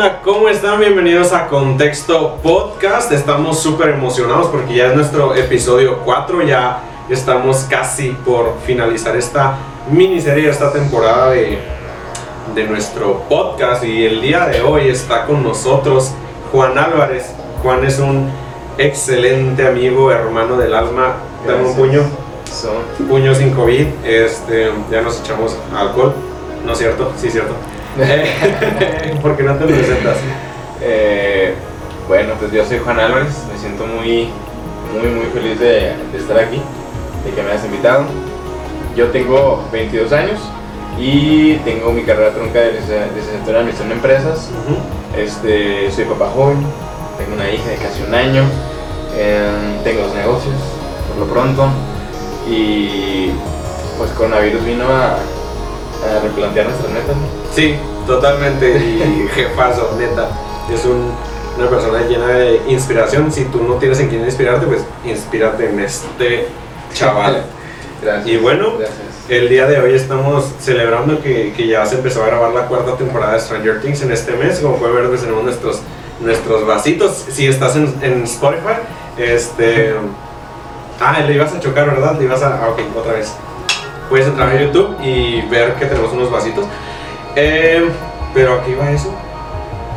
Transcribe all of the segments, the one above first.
¿qué onda? ¿Cómo están? Bienvenidos a Contexto Podcast. Estamos súper emocionados porque ya es nuestro episodio 4, ya estamos casi por finalizar esta miniserie, esta temporada de, de nuestro podcast y el día de hoy está con nosotros Juan Álvarez. Juan es un excelente amigo, hermano del alma. Dame un puño. Puño sin COVID. Este, ya nos echamos alcohol. ¿No es cierto? Sí, es cierto. ¿Por qué no te presentas? Eh, bueno, pues yo soy Juan Álvarez, me siento muy, muy, muy feliz de, estar aquí, de que me hayas invitado. Yo tengo 22 años y tengo mi carrera trunca de licenciatura en administración de empresas. este, soy papá joven, tengo una hija de casi un año, em, tengo dos negocios por lo pronto y pues coronavirus vino a, a replantear nuestras metas. Sí, totalmente. Y jefazo, neta. Es una persona llena de inspiración. Si tú no tienes en quién inspirarte, pues inspírate en este chaval. Gracias. Y bueno, el día de hoy estamos celebrando que, que, ya se empezó a grabar la cuarta temporada de Stranger Things en este mes. Como pueden ver, pues tenemos nuestros, nuestros vasitos. Si estás en, en Spotify, este. Ah, le ibas a chocar, ¿verdad? Le ibas a. Ah, ok, otra vez. Puedes entrar a YouTube y ver que tenemos unos vasitos. Eh, pero aquí va eso.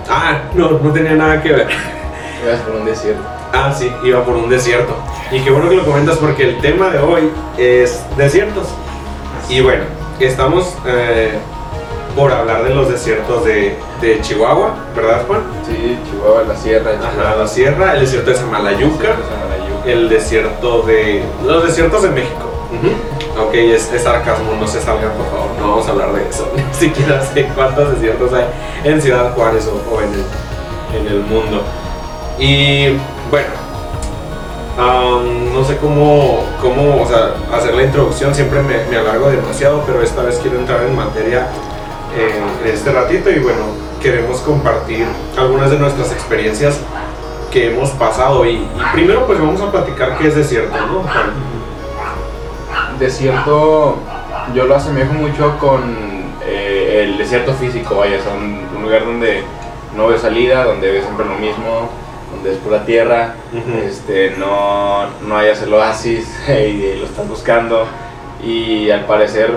Ah, no, no tenía nada que ver. Ibas por un desierto. Ah, sí, iba por un desierto. Y qué bueno que lo comentas porque el tema de hoy es desiertos. Y bueno, estamos eh, por hablar de los desiertos de, de, Chihuahua, ¿verdad, Juan? Sí, Chihuahua, la sierra. Ajá, la sierra, el desierto de Samalayuca, el desierto de. los desiertos de México. Ok, es, sarcasmo, no se salgan por favor, no vamos a hablar de eso. Ni siquiera sé cuántos desiertos hay en Ciudad Juárez o, en, el, mundo. Y bueno, no sé cómo, cómo o sea, hacer la introducción, siempre me, alargo demasiado, pero esta vez quiero entrar en materia en este ratito y bueno, queremos compartir algunas de nuestras experiencias que hemos pasado y, y primero pues vamos a platicar qué es desierto, ¿no? Desierto yo lo asemejo mucho con eh, el desierto físico, vaya, son un lugar donde no ves salida, donde ves siempre lo mismo, donde es pura tierra, este, no, no hayas el oasis y lo estás buscando y al parecer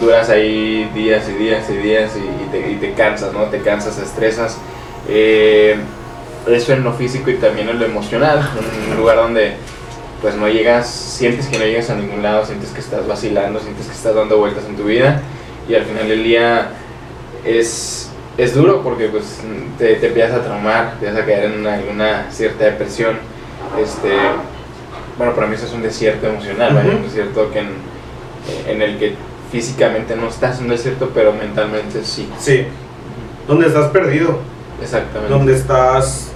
duras ahí días y días y días y, te, te, cansas, ¿no? Te cansas, te estresas. Eh, eso en lo físico y también en lo emocional, un lugar donde pues no llegas, sientes que no llegas a ningún lado, sientes que estás vacilando, sientes que estás dando vueltas en tu vida y al final del día es, es duro porque pues te, te empiezas a traumar, te vas a caer en una, cierta depresión. Este, bueno, para mí eso es un desierto emocional, un desierto que en, el que físicamente no estás en un desierto, pero mentalmente sí. Sí, donde estás perdido. Exactamente. Donde estás,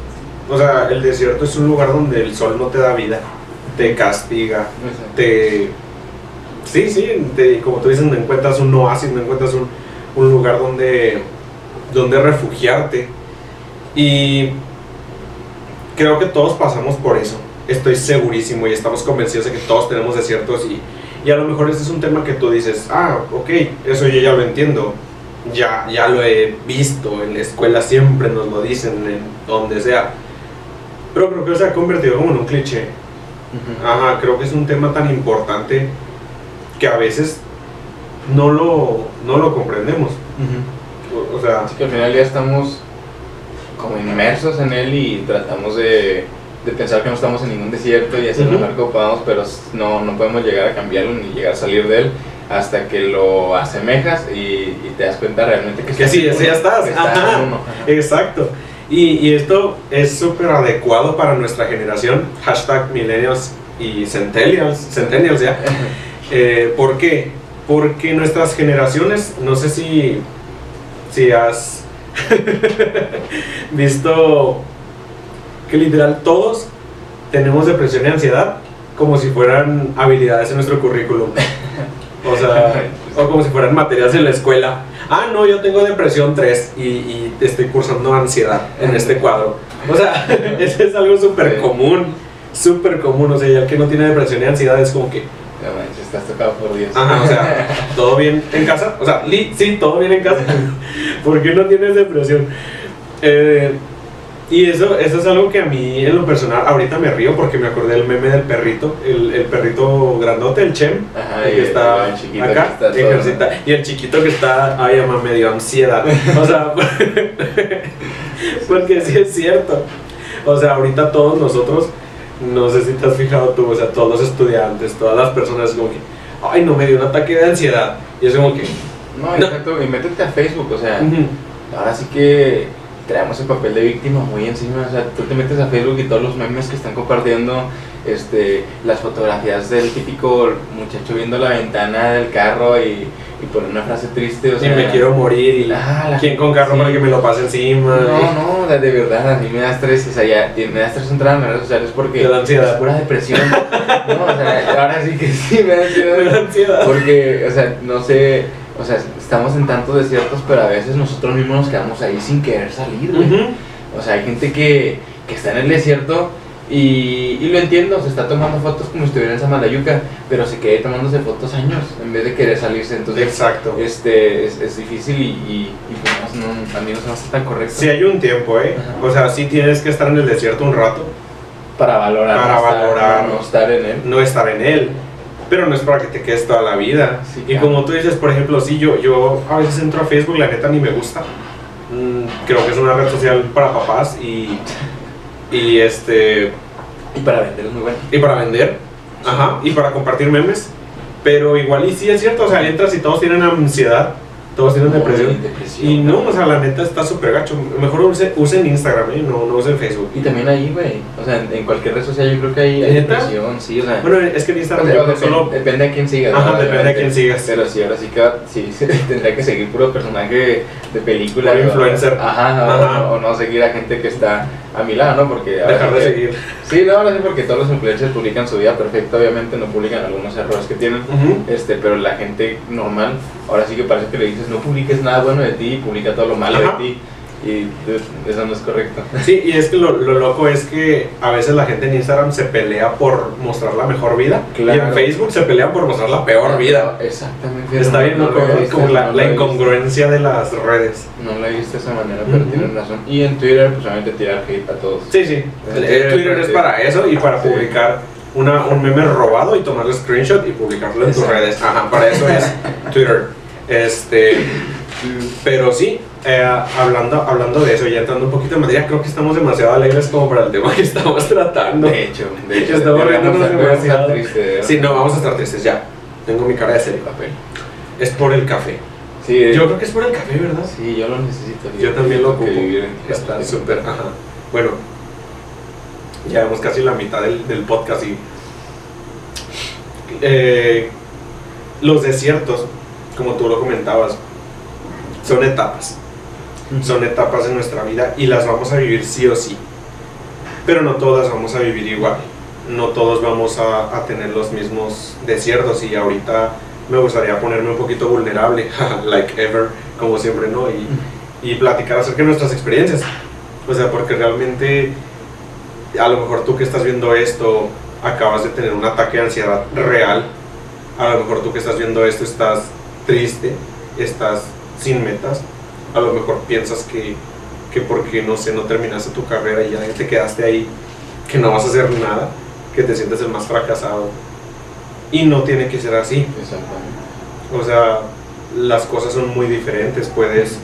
o sea, el desierto es un lugar donde el sol no te da vida te castiga, te... Sí, sí, te, como tú dices, no encuentras un oasis, no encuentras un, un lugar donde, donde refugiarte. Y creo que todos pasamos por eso. Estoy segurísimo y estamos convencidos de que todos tenemos desiertos y, y a lo mejor este es un tema que tú dices, ah, ok, eso yo ya lo entiendo, ya, ya lo he visto, en la escuela siempre nos lo dicen, en donde sea. Pero creo que se ha convertido como en un cliché. Ajá, creo que es un tema tan importante que a veces no lo, no lo comprendemos. o, sea... que al final ya estamos como inmersos en él y tratamos de, de pensar que no estamos en ningún desierto y hacer lo mejor que podamos, pero no, no podemos llegar a cambiarlo ni llegar a salir de él hasta que lo asemejas y, te das cuenta realmente que, que sí, ya estás. Exacto. Y, esto es súper adecuado para nuestra generación, hashtag millennials y centennials, centennials ya. Eh, ¿Por qué? Porque nuestras generaciones, no sé si, si has visto que literal todos tenemos depresión y ansiedad como si fueran habilidades en nuestro currículum. O sea, o como si fueran materias en la escuela ah, no, yo tengo depresión 3 y, y estoy cursando ansiedad en este cuadro. O sea, eso es algo súper común, súper común. O sea, ya el que no tiene depresión y ansiedad es como que... Ya manches, estás tocado por Dios. Ajá, o sea, ¿todo bien en casa? O sea, sí, todo bien en casa. ¿Por qué no tienes depresión? Eh, y eso, eso es algo que a mí en lo personal, ahorita me río porque me acordé del meme del perrito, el, el perrito grandote, el Chem, Ajá, el que está el acá, que está todo, ejercita, y el chiquito que está, ay, ama, me dio ansiedad. O sea, porque sí es cierto. O sea, ahorita todos nosotros, no sé si te has fijado tú, o sea, todos los estudiantes, todas las personas, como que, ay, no, me dio un ataque de ansiedad. Y es como que, No, No. exacto, y métete a Facebook, o sea, ahora sí que traemos el papel de víctima muy encima, o sea, tú te metes a Facebook y todos los memes que están compartiendo, este, las fotografías del típico muchacho viendo la ventana del carro y, y pone una frase triste, o y sea... me quiero morir, y Ah, la ¿quién con carro sí. para que me lo pase encima? No, no, de, verdad, a mí me da estrés, o sea, ya, me da estrés entrar en redes sociales porque da ansiedad. es pura depresión. no, o sea, ahora sí que sí me da ansiedad. Me da ansiedad. Porque, o sea, no sé, o sea, estamos en tantos desiertos, pero a veces nosotros mismos nos quedamos ahí sin querer salir, güey. O sea, hay gente que, que está en el desierto y, y lo entiendo, se está tomando fotos como si estuviera en Samalayuca, pero se queda tomándose fotos años en vez de querer salirse. Entonces, Exacto. este, es, es difícil y, y, y pues no, no, a mí no se me hace tan correcto. Sí hay un tiempo, ¿eh? Ajá. O sea, sí tienes que estar en el desierto un rato, Para valorar, Para no estar- valorar. no estar en él. no estar en él. Pero no es para que te quedes toda la vida. Sí, y claro. como tú dices, por ejemplo, sí, yo, yo a veces entro a Facebook, la neta ni me gusta. Mm, creo que es una red social para papás y, y este Y para vender es muy bueno. y para vender, ajá, y para compartir memes. Pero igual y sí es cierto, o sea, entras y todos tienen ansiedad, todos tienen depresión. Y no, o sea, la neta está súper gacho. Mejor use- usen Instagram, ¿eh? no, no usen Facebook. Y también ahí, güey. O sea, en, en cualquier red social yo creo que hay, hay depresión, sí, o sea. Bueno, es que en o Instagram sea, creo depende, solo... depende a quién sigas. Ajá, ¿no? depende a Obviamente. quién sigas. Pero sí, ahora sí que sí, tendría que seguir puro personaje de película. Puro influencer. Ajá, Ajá. O, o no seguir a gente que está a mi lado, ¿no? Porque. ahora Dejar de que- seguir. Sí, no, ahora sí, porque todos los influencers publican su vida perfecta, obviamente no publican algunos errores que tienen. Este, pero la gente normal, ahora sí que parece que le dices no publiques nada bueno de ti, publica todo lo malo Ajá. de ti. Y pues, eso no es correcto. Sí, y es que lo, lo loco es que a veces la gente en Instagram se pelea por mostrar la mejor vida y en Facebook se pelean por mostrar la peor vida. Exactamente. Está bien como la, no la incongruencia de las redes. No lo he visto de esa manera, pero tienen razón. Y en Twitter, pues obviamente tirar hate a todos. Sí, sí. El Twitter es para eso y para Sí. publicar una, un meme robado y tomarle screenshot y publicarlo en tus redes. Ajá, para eso es Twitter. Este, pero sí, eh, hablando, hablando de eso, ya entrando un poquito en materia, creo que estamos demasiado alegres como para el tema que estamos tratando. De hecho, de hecho, Estamos riéndonos demasiado. tristes, ¿no? Sí, no, vamos a estar tristes ya. Tengo mi cara de serio. papel. Es por el café. Sí, Yo creo que es por el café, ¿verdad? sí, yo lo necesito. Yo también lo ocupo. Está súper, ajá. Bueno, ya vemos casi la mitad del, del podcast y eh, los desiertos, como tú lo comentabas, son etapas. Son etapas en nuestra vida y las vamos a vivir sí o sí. Pero no todas vamos a vivir igual. No todos vamos a, a tener los mismos desiertos y ahorita me gustaría ponerme un poquito vulnerable, like ever, como siempre, ¿no? Y, y platicar acerca de nuestras experiencias. O sea, porque realmente a lo mejor tú que estás viendo esto acabas de tener un ataque de ansiedad real. A lo mejor tú que estás viendo esto estás triste, estás sin metas. A lo mejor piensas que, que porque no sé, no terminaste tu carrera y ya te quedaste ahí, que no vas a hacer nada, que te sientes el más fracasado. Y no tiene que ser así. Exactamente. O sea, las cosas son muy diferentes. Puedes,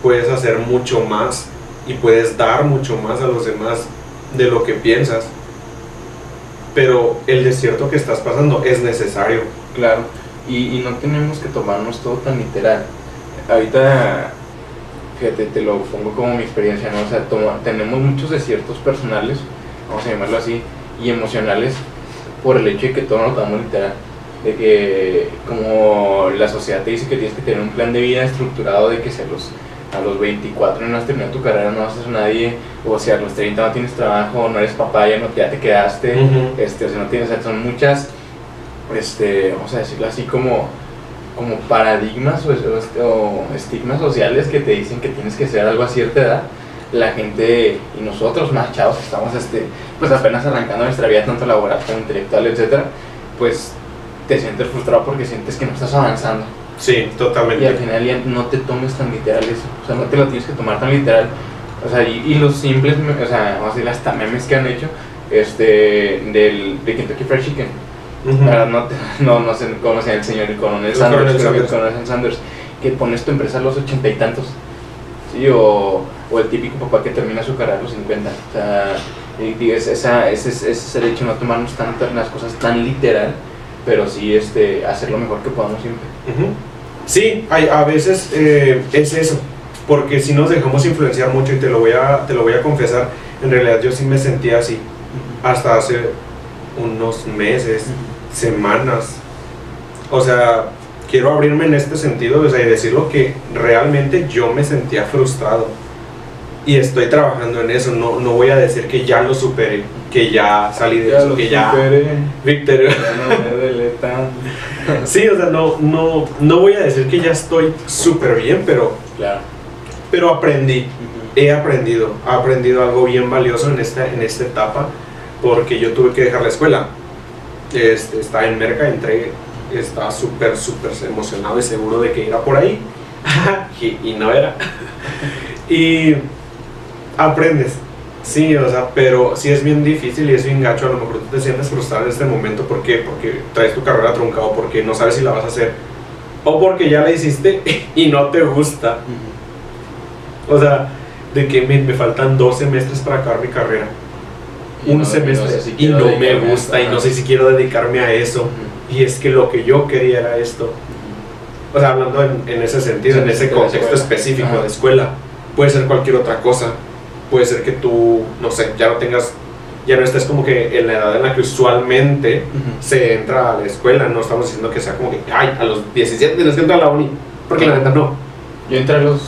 puedes hacer mucho más y puedes dar mucho más a los demás de lo que piensas. Pero el desierto que estás pasando es necesario. Claro, y, y no tenemos que tomarnos todo tan literal. Ahorita, fíjate, te lo pongo como mi experiencia, ¿no? O sea, toma- tenemos muchos desiertos personales, vamos a llamarlo así, y emocionales, por el hecho de que todo lo tomamos literal. De que, como la sociedad te dice que tienes que tener un plan de vida estructurado, de que si a los, a los 24 no has terminado tu carrera, no vas a ser nadie, o si a los 30 no tienes trabajo, no eres papá, ya, no, ya te quedaste este, o sea, no tienes, sea, son muchas, este, vamos a decirlo así, como, como paradigmas o, o- o estigmas sociales que te dicen que tienes que hacer algo a cierta edad. La gente y nosotros más chavos que estamos este, pues apenas arrancando nuestra vida tanto laboral como intelectual, etcétera, pues te sientes frustrado porque sientes que no estás avanzando. Sí, Y al totalmente. final ya no te tomes tan literal eso. O sea, no te lo tienes que tomar tan literal O sea, y, y los simples, o sea, vamos a decir, hasta memes que han hecho, este, del, de Kentucky Fried Chicken. No, no, no se llama el señor, el coronel El Sanders, coronel que el coronel Sanders, que pones tu empresa a los ochenta y tantos. Sí, o, o el típico papá que termina su carrera a los 50. O sea, es- esa, ese, es- ese es el hecho de no tomarnos tanto, las cosas tan literal, pero sí este, hacer lo mejor que podamos siempre. Sí, hay, a veces eh, es eso, porque si nos dejamos influenciar mucho y te lo, voy a, te lo voy a confesar, en realidad yo sí me sentía así hasta hace unos meses, semanas. O sea, quiero abrirme en este sentido o sea, y decirlo que realmente yo me sentía frustrado. Y estoy trabajando en eso, no, no voy a decir que ya lo superé, que ya salí de eso, que ya... Víctor, no. Sí, o sea, no, no, no voy a decir que ya estoy súper bien, pero, Claro. pero aprendí, he aprendido, he aprendido algo bien valioso en esta, en esta etapa, porque yo tuve que dejar la escuela. Este, estaba en Merca, entré, estaba súper, súper emocionado y seguro de que era por ahí, y, y no era. y aprendes, sí, o sea, pero sí es bien difícil y es bien gacho, a lo mejor tú te sientes frustrado en este momento, ¿por qué? Porque traes tu carrera truncada, o porque no sabes si la vas a hacer, o porque ya la hiciste y no te gusta. O sea, de que me, me faltan dos semestres para acabar mi carrera, un no- semestre, no sé si y no me a gusta, y no sé si quiero dedicarme a eso, Ujú. y es que lo que yo quería era esto. O sea, hablando en, en ese sentido, Sí, en ese contexto específico Ajá. de escuela, puede ser cualquier otra cosa. Puede ser que tú, no sé, ya no tengas, ya no estés como que en la edad en la que usualmente Ujú. se entra a la escuela. No estamos diciendo que sea como que, ay, a los 17 tienes que entrar a la uni. Porque la neta no. Yo entré a los,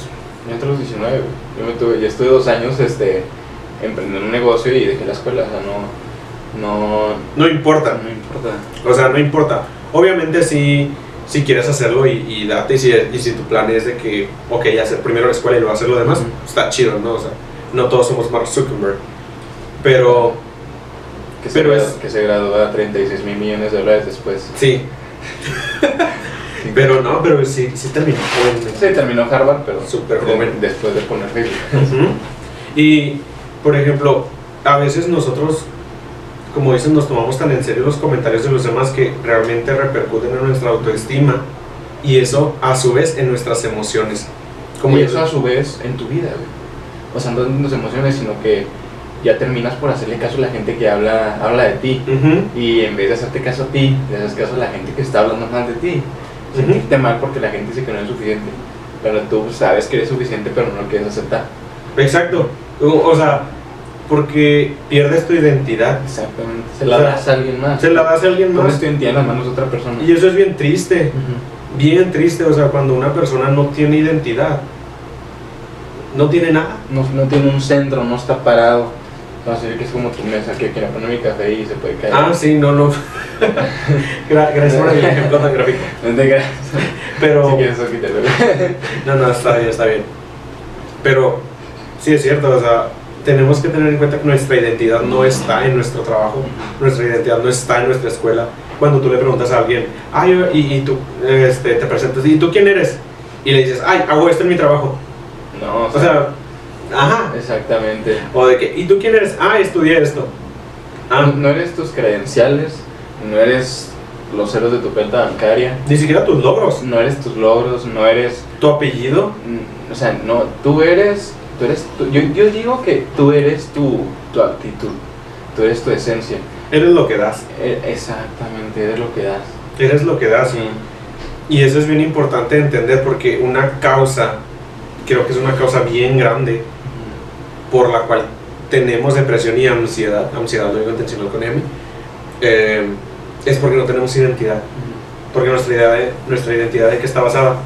yo entré a los 19, güey. Yo, me tuve, yo estuve dos años este, emprendiendo un negocio y dejé la escuela. O sea, no, no, No importa. no importa. O sea, no importa. Obviamente si, si quieres hacerlo y, y date, y si, y si tu plan es de que, ok, hacer primero la escuela y luego hacer lo demás, está chido, ¿no? O sea, no todos somos Mark Zuckerberg. Pero Que se, Pero es- que se gradúa a 36 mil millones de dólares después. sí, pero no, pero sí, sí terminó joven. Sí, terminó Harvard, pero Súper joven. después de poner Facebook. Y, por ejemplo, a veces nosotros, como dicen, nos tomamos tan en serio los comentarios de los demás que realmente repercuten en nuestra autoestima y eso, a su vez, en nuestras emociones. Como y yo- eso a su vez en tu vida, güey. O sea, no en tus emociones, sino que ya terminas por hacerle caso a la gente que habla, habla de ti. Ujú. Y en vez de hacerte caso a ti, le haces caso a la gente que está hablando mal de ti. Sentirte mal porque la gente dice que no es suficiente. Pero tú sabes que eres suficiente, pero no lo quieres aceptar. Exacto. O, o sea, porque pierdes tu identidad. Exactamente. Se la O sea, das a alguien más. Se la das a alguien Pones más. tu identidad en las manos de otra persona. Y eso es bien triste. Bien triste. O sea, cuando una persona no tiene identidad, no tiene nada. no, no tiene un centro, no está parado. A ser que es como tu mesa, que quiero poner mi café y se puede caer. Ah, sí, no, no. Gra- Gracias por el ejemplo tan gráfico. No te creas. Pero. Si quieres, quítalo. No, no, está bien, está bien. Pero sí es cierto, o sea, tenemos que tener en cuenta que nuestra identidad no está en nuestro trabajo, nuestra identidad no está en nuestra escuela. Cuando tú le preguntas a alguien, ay, y, y tú este, te presentas, ¿y tú quién eres? Y le dices, ay, hago esto en mi trabajo. No, O sea, ajá. exactamente. O de que, ¿y tú quién eres? Ah, estudié esto. Ah, No, no eres tus credenciales, no eres los ceros de tu cuenta bancaria, ni siquiera tus logros, no eres tus logros, no eres. tu apellido. mm, O sea, no, tú eres. Tú eres tú- yo, yo digo que tú eres tu, tu actitud, tú eres tu esencia. Eres lo que das, E- Exactamente, eres lo que das. eres lo que das. Y eso es bien importante entender porque una causa, creo que es una causa bien grande por la cual tenemos depresión y ansiedad, ansiedad lo digo intencional con M, eh, es porque no tenemos identidad. Porque nuestra, idea de, nuestra identidad de qué está basada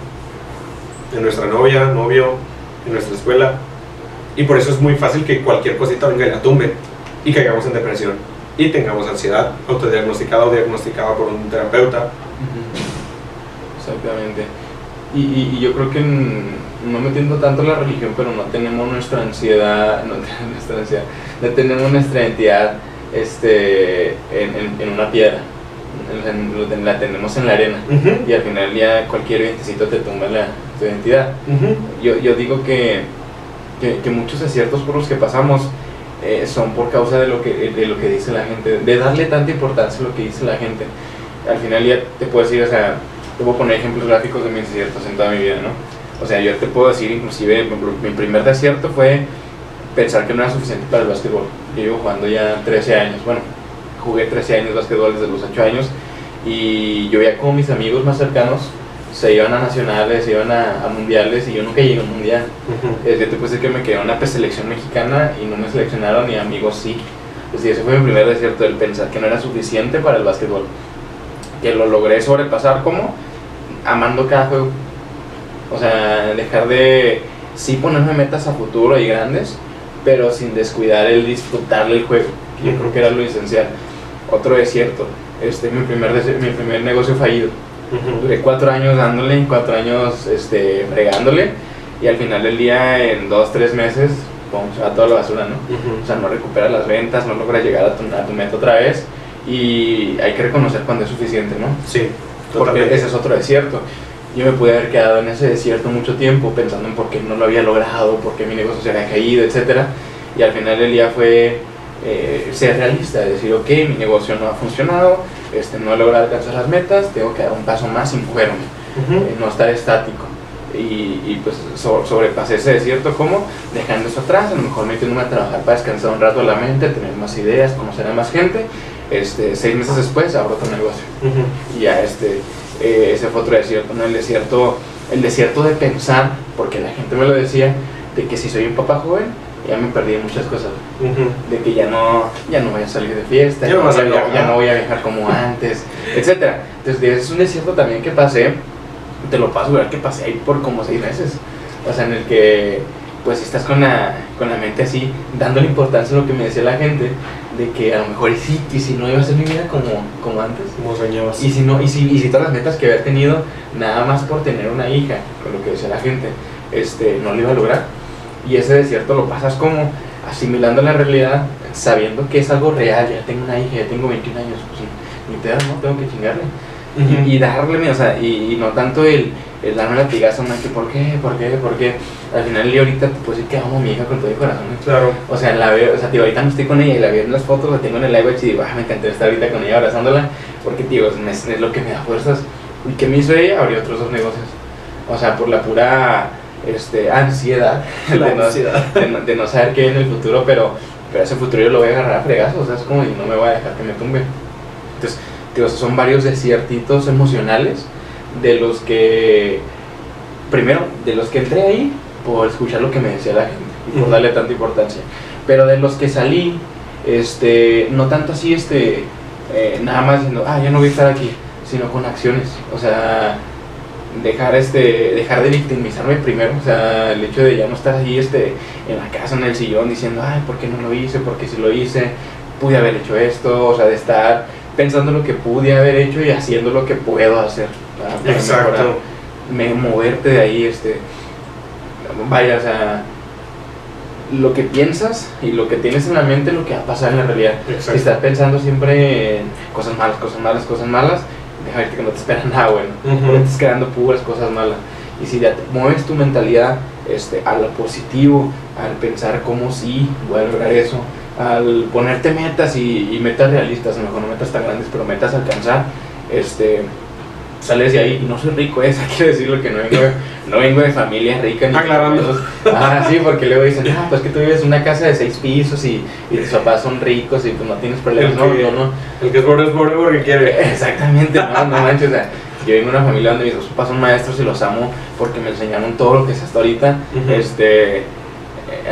en nuestra novia, novio, en nuestra escuela. Y por eso es muy fácil que cualquier cosita venga y la tumbe y caigamos en depresión y tengamos ansiedad autodiagnosticada o diagnosticada por un terapeuta. Exactamente. Y, y- y yo creo que en- no metiendo tanto la religión, pero no tenemos nuestra ansiedad, no tenemos nuestra ansiedad, no tenemos nuestra identidad este, en, en- en una piedra. En- la tenemos en la arena. Ujú, Y al final ya cualquier vientecito te tumba la, tu identidad. ujú, Yo, yo digo que que, que muchos desiertos por los que pasamos eh, son por causa de lo, que, de lo que dice la gente, de darle tanta importancia a lo que dice la gente. Al final ya te puedo decir, o sea, te puedo poner ejemplos gráficos de mis desiertos en toda mi vida, ¿no? O sea, yo te puedo decir, inclusive, mi primer desierto fue pensar que no era suficiente para el básquetbol. Yo llevo jugando ya 13 años, bueno, jugué 13 años básquetbol desde los 8 años y yo veía como mis amigos más cercanos se iban a nacionales, se iban a, mundiales y yo nunca llegué a un mundial. Uh yo te decir que me quedé en una preselección mexicana y no me seleccionaron y amigos sí. Pues ese fue mi primer desierto, el pensar que no era suficiente para el básquetbol. Que lo logré sobrepasar como amando cada juego. O sea, dejar de sí ponerme metas a futuro y grandes, pero sin descuidar el disfrutar del juego, que yo creo que era lo esencial. Otro desierto, este, mi, primer, mi primer negocio fallido Duré cuatro años dándole, cuatro años este, fregándole y al final del día, en dos, tres meses, pum, se va toda la basura, ¿no? O sea, no recuperas las ventas, no logras llegar a tu, a tu meta otra vez y hay que reconocer cuando es suficiente, ¿no? Sí, porque ese es otro desierto. Yo me pude haber quedado en ese desierto mucho tiempo pensando en por qué no lo había logrado, por qué mi negocio se había caído, etc. Y al final del día fue eh, ser realista, decir, ok, mi negocio no ha funcionado, este, no he logrado alcanzar las metas, tengo que dar un paso más y moverme, eh, no estar estático. Y, y pues sobrepasé ese desierto como dejando eso atrás, a lo mejor metiéndome a trabajar para descansar un rato la mente, tener más ideas, conocer a más gente. Este, seis meses después abro otro negocio. Y ya este, eh, ese fue otro desierto, ¿no? el desierto, el desierto de pensar, porque la gente me lo decía, de que si soy un papá joven, ya me perdí muchas cosas. De que ya no, ya no voy a salir de fiesta, ya, no, voy a viajar como antes, etc. Entonces, es un desierto también que pasé, te lo paso, ¿verdad? Que pasé ahí por como seis meses. O sea, en el que, pues, estás con la, con la mente así, dándole importancia a lo que me decía la gente, de que a lo mejor y sí, y si no iba a ser mi vida como, como antes. Como soñabas. Y si, no, y, si, y si todas las metas que había tenido, nada más por tener una hija, con lo que decía la gente, este, no lo iba a lograr y ese desierto lo pasas como asimilando la realidad, sabiendo que es algo real, ya tengo una hija, ya tengo 21 años, pues ni te das, no, tengo que chingarle. y, darle, o sea, y, no tanto el, el darme latigazo, no, que por qué, por qué, por qué. Al final, y ahorita te puedo decir que amo a mi hija con todo mi corazón. Claro. O sea, la veo, o sea, tío, ahorita no estoy con ella y la veo en las fotos, la tengo en el iWatch y digo, ah, me encantaría estar ahorita con ella abrazándola, porque, tío, es, es lo que me da fuerzas. ¿Y que me hizo ella? Abrió otros dos negocios. O sea, por la pura este, ansiedad, de, No, de, no, saber qué viene en el futuro, pero, pero ese futuro yo lo voy a agarrar a fregazos, o sea, es como y no me voy a dejar que me tumbe. Entonces, digo, son varios desiertitos emocionales de los que, primero, de los que entré ahí por escuchar lo que me decía la gente y por darle tanta importancia, pero de los que salí, este, no tanto así, este, eh, nada más diciendo, ah, ya no voy a estar aquí, sino con acciones, o sea, dejar este dejar de victimizarme primero o sea el hecho de ya no estar ahí este en la casa en el sillón diciendo ay por qué no lo hice porque si lo hice pude haber hecho esto o sea de estar pensando lo que pude haber hecho y haciendo lo que puedo hacer para, exacto. me, moverte de ahí este vaya o sea lo que piensas y lo que tienes en la mente lo que va a pasar en la realidad. Si estás pensando siempre en cosas malas cosas malas cosas malas déjame que no te espera nada bueno, uh estás creando puras cosas malas. Y si ya te mueves tu mentalidad este, a lo positivo, al pensar cómo sí voy a lograr eso, al ponerte metas y, metas realistas, a lo mejor no metas tan grandes, pero metas a alcanzar, este, sales de ahí no soy rico, esa quiero decirlo que no vengo, no vengo de familia rica ni Aclarando. Ah, sí, porque luego dicen, ah, pues que tú vives en una casa de seis pisos y, y tus papás son ricos y pues no tienes problemas. no, yo no. El que es pobre es pobre porque quiere. Exactamente, no, no manches, o sea, yo vengo de una familia donde mis dos papás son maestros y los amo porque me enseñaron todo lo que sé hasta ahorita. Este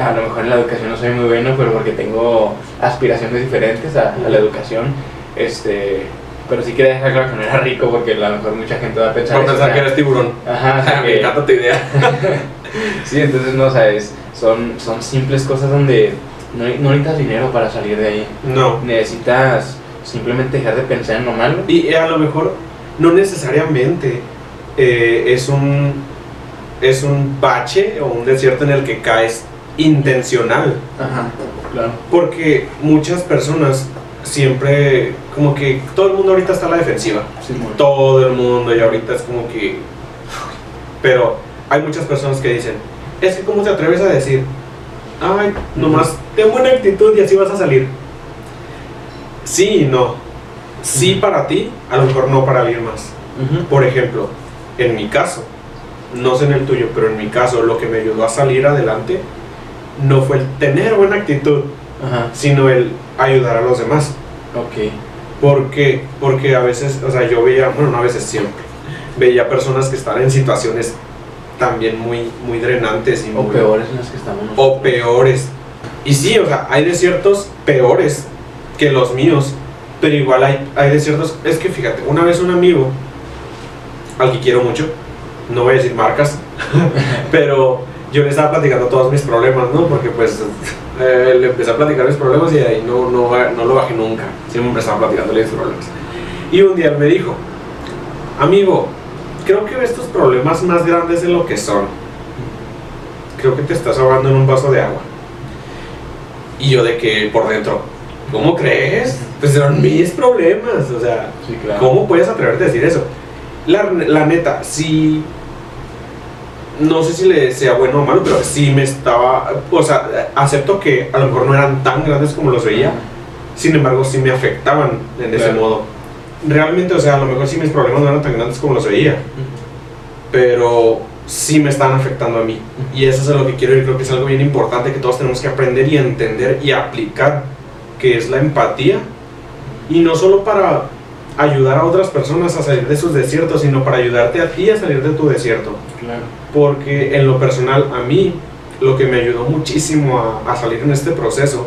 a lo mejor en la educación no soy muy bueno, pero porque tengo aspiraciones diferentes a, a la educación. Este, pero sí quería dejar claro que no era rico porque a lo mejor mucha gente va a pensar. Por pensar que eres tiburón. Ajá, me encanta tu idea. sí, entonces no sabes, son, son simples cosas donde no, no, necesitas dinero para salir de ahí. No. Necesitas simplemente dejar de pensar en lo malo. Y a lo mejor no necesariamente eh, es un es un bache o un desierto en el que caes intencional. Ajá, claro. Porque muchas personas siempre, como que todo el mundo ahorita está a la defensiva. todo el mundo, y ahorita es como que. Pero hay muchas personas que dicen: Es que, ¿cómo te atreves a decir ay, nomás ten buena actitud y así vas a salir. Sí y no. Sí para ti, a lo mejor no para alguien más. Por ejemplo, en mi caso, no sé en el tuyo, pero en mi caso lo que me ayudó a salir adelante no fue el tener buena actitud, sino el ayudar a los demás. Ok. ¿Por qué? Porque a veces, o sea, yo veía, bueno, no a veces siempre, veía personas que están en situaciones también muy, muy drenantes y o peores en las que estamos O peores. Y sí, o sea, hay desiertos peores que los míos, pero igual hay, hay desiertos, es que fíjate, una vez un amigo, al que quiero mucho, no voy a decir marcas, pero yo le estaba platicando todos mis problemas, ¿no? Porque pues eh, le empecé a platicar mis problemas y ahí no, no, no lo bajé nunca, siempre estaba platicándole mis problemas. Y un día él me dijo, amigo, creo que ves tus problemas más grandes de lo que son. Creo que te estás ahogando en un vaso de agua. Y yo de que por dentro, ¿cómo crees? Pues eran mis problemas. O sea, ¿cómo puedes atreverte a decir eso? La, la neta, sí. No sé si le sea bueno o malo, pero sí me estaba. O sea, acepto que a lo mejor no eran tan grandes como los veía. Sin embargo, sí me afectaban en ese modo realmente, o sea, a lo mejor sí mis problemas no eran tan grandes como los veía, pero sí me están afectando a mí. Y eso es a lo que quiero ir, creo que es algo bien importante que todos tenemos que aprender y entender y aplicar, que es la empatía. Y no solo para ayudar a otras personas a salir de sus desiertos, sino para ayudarte a ti a salir de tu desierto. Porque en lo personal, a mí, lo que me ayudó muchísimo a, a salir en este proceso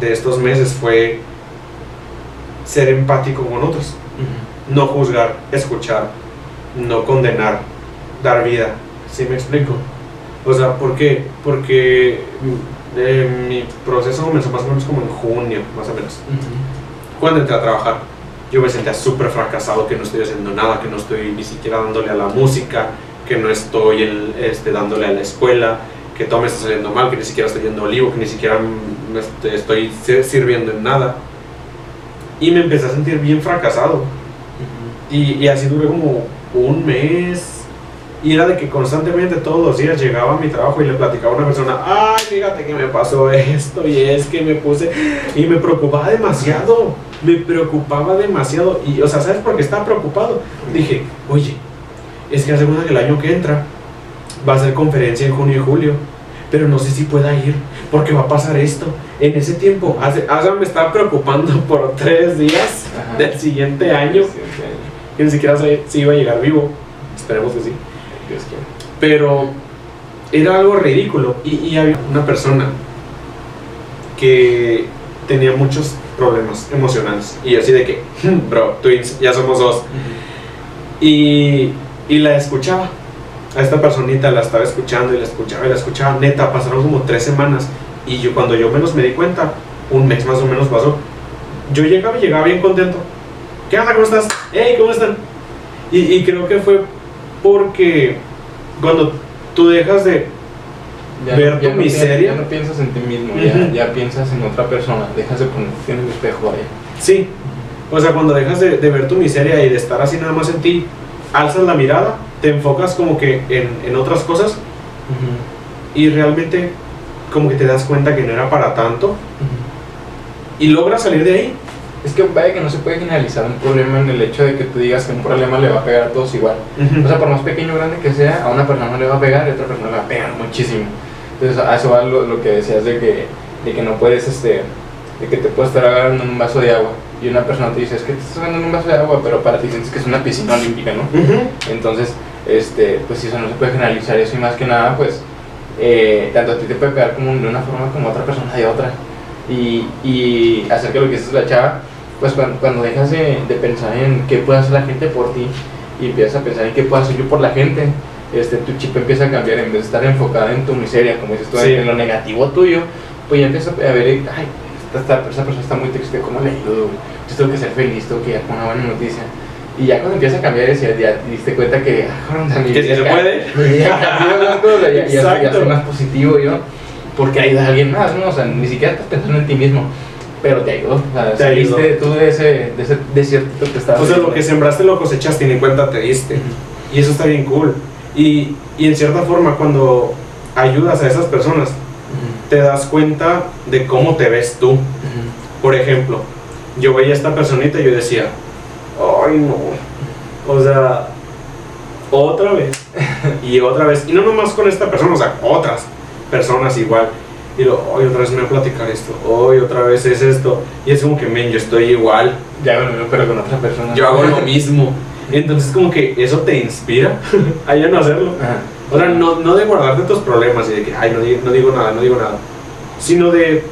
de estos meses fue ser empático con otros. No juzgar, escuchar, no condenar, dar vida. ¿Sí me explico? O sea, ¿por qué? Porque mm, mi proceso comenzó más o menos como en junio, más o menos. Cuando entré a trabajar, yo me sentía súper fracasado, que no estoy haciendo nada, que no estoy ni siquiera dándole a la música, que no estoy el, este, dándole a la escuela, que todo me está saliendo mal, que ni siquiera estoy yendo olivo, que ni siquiera mm, este, estoy sirviendo en nada y me empecé a sentir bien fracasado. y, y, así duré como un mes. Y era de que constantemente todos los días llegaba a mi trabajo y le platicaba a una persona, ay, fíjate que me pasó esto y es que me puse... Y me preocupaba demasiado, me preocupaba demasiado. Y, o sea, ¿sabes por qué estaba preocupado? Dije, oye, es que hace una que el año que entra va a ser conferencia en junio y julio, pero no sé si pueda ir porque va a pasar esto. En ese tiempo, Asa me estaba preocupando por tres días del siguiente año, que ni siquiera sabía si iba a llegar vivo. Esperemos que sí. Pero era algo ridículo. Y, había una persona que tenía muchos problemas emocionales. Y así de que, bro, twins, ya somos dos. Y, y la escuchaba a esta personita la estaba escuchando y la escuchaba y la escuchaba. Neta, pasaron como tres semanas y yo cuando yo menos me di cuenta, un mes más o menos pasó, yo llegaba y llegaba bien contento. ¿Qué onda? ¿Cómo estás? Hey, ¿cómo están? Y, y creo que fue porque cuando tú dejas de ver tu miseria. ya no piensas en ti mismo, ya, ya, piensas en otra persona, dejas de ponerte en el espejo ahí. Sí, o sea, cuando dejas de, de, ver tu miseria y de estar así nada más en ti, alzas la mirada, te enfocas como que en, en otras cosas y realmente como que te das cuenta que no era para tanto y logras salir de ahí. Es que vaya que no se puede generalizar un problema en el hecho de que tú digas que un problema le va a pegar a todos igual. O sea, por más pequeño o grande que sea, a una persona no le va a pegar y a otra persona le va a pegar muchísimo. Entonces, a eso va lo, lo que decías de que, de que no puedes, este, de que te puedes estar agarrando un vaso de agua y una persona te dice, es que te estás agarrando un vaso de agua, pero para ti sientes que es una piscina olímpica, ¿no? Entonces, este, pues eso no se puede generalizar eso y más que nada, pues, eh, tanto a ti te puede pegar como de una forma como a otra persona de otra. Y, y hacer que lo que es la chava, pues cuando, cuando dejas de, de, pensar en qué puede hacer la gente por ti y empiezas a pensar en qué puedo hacer yo por la gente, este, tu chip empieza a cambiar, en vez de estar enfocada en tu miseria, como dices tú, en lo negativo tuyo, pues ya empiezas a ver, ay, esta, esa persona está muy triste, ¿cómo le ayudo? Yo tengo que ser feliz, tengo que ir con una buena noticia. Y ya cuando empieza a cambiar eso, ya, te diste cuenta que, ah, si se puede. Ya, ya, ya, soy más positivo yo, porque ayuda a alguien más, ¿no? O sea, ni siquiera estás pensando en ti mismo, pero te ayudó. O sea, te saliste tú de ese, de ese desierto que estabas. O sea, lo que sembraste lo cosechaste y ni cuenta te diste. Y eso está bien cool. Y, y en cierta forma, cuando ayudas a esas personas, te das cuenta de cómo te ves tú. Por ejemplo, yo veía a esta personita y yo decía, ay no, o sea, otra vez y otra vez, y no nomás con esta persona, o sea, otras personas igual. Y luego, hoy otra vez me voy a platicar esto, hoy otra vez es esto. Y es como que, men, yo estoy igual. Ya bueno, pero con otra persona. Yo hago lo mismo. Entonces, como que eso te inspira a ya no hacerlo. O sea, no, no de guardarte tus problemas y de que, ay, no, no digo nada, no digo nada. Sino de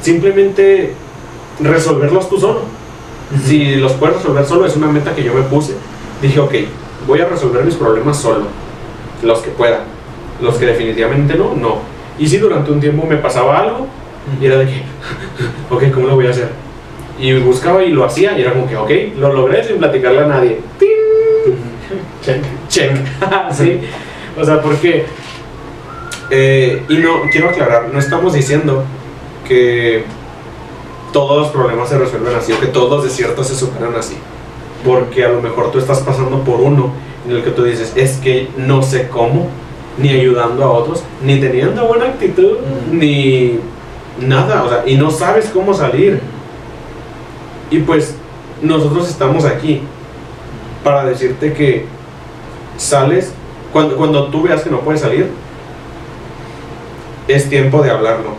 simplemente resolverlos tú solo. Si los puedes resolver solo, es una meta que yo me puse. Dije, ok, voy a resolver mis problemas solo. Los que pueda. Los que definitivamente no, no. Y si durante un tiempo me pasaba algo, y era de que, ok, ¿cómo lo voy a hacer? Y buscaba y lo hacía, y era como que, ok, lo logré sin platicarle a nadie. Check. Check. sí. O sea, porque. Eh, y no, quiero aclarar, no estamos diciendo que todos los problemas se resuelven así o que todos los desiertos se superan así. Porque a lo mejor tú estás pasando por uno en el que tú dices, es que no sé cómo, ni ayudando a otros, ni teniendo buena actitud, ni nada, o sea, y no sabes cómo salir. Y pues nosotros estamos aquí para decirte que sales, cuando, cuando tú veas que no puedes salir, es tiempo de hablarlo.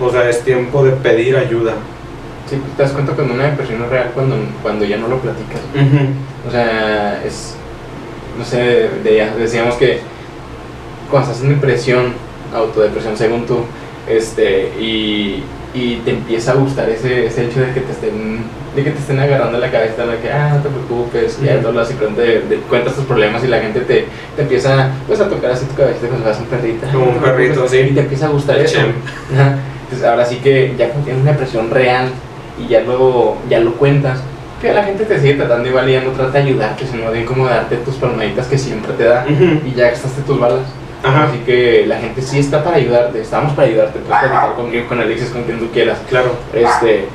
O sea, es tiempo de pedir ayuda. Sí, te das cuenta cuando una depresión es real cuando, cuando ya no lo platicas. O sea, es, no sé, decíamos que cuando estás en depresión, autodepresión según tú, este, y, y te empieza a gustar ese, ese hecho de que te estén de que te estén agarrando la cabeza de que ah no te preocupes ya todo lo así de, cuentas tus problemas y la gente te, te empieza pues a tocar así tu cabeza como si fueras un perrito. Como un perrito sí. y te empieza a gustar eso. entonces ahora sí que ya tienes una depresión real y ya lo ya lo cuentas que la gente te sigue tratando igual y ya no trata de ayudarte sino de incomodarte tus palmaditas que siempre te da y ya gastaste tus balas. Así que la gente sí está para ayudarte, estamos para ayudarte, puedes platicar conmigo, con Alexis, con quien tú quieras. Claro. Este,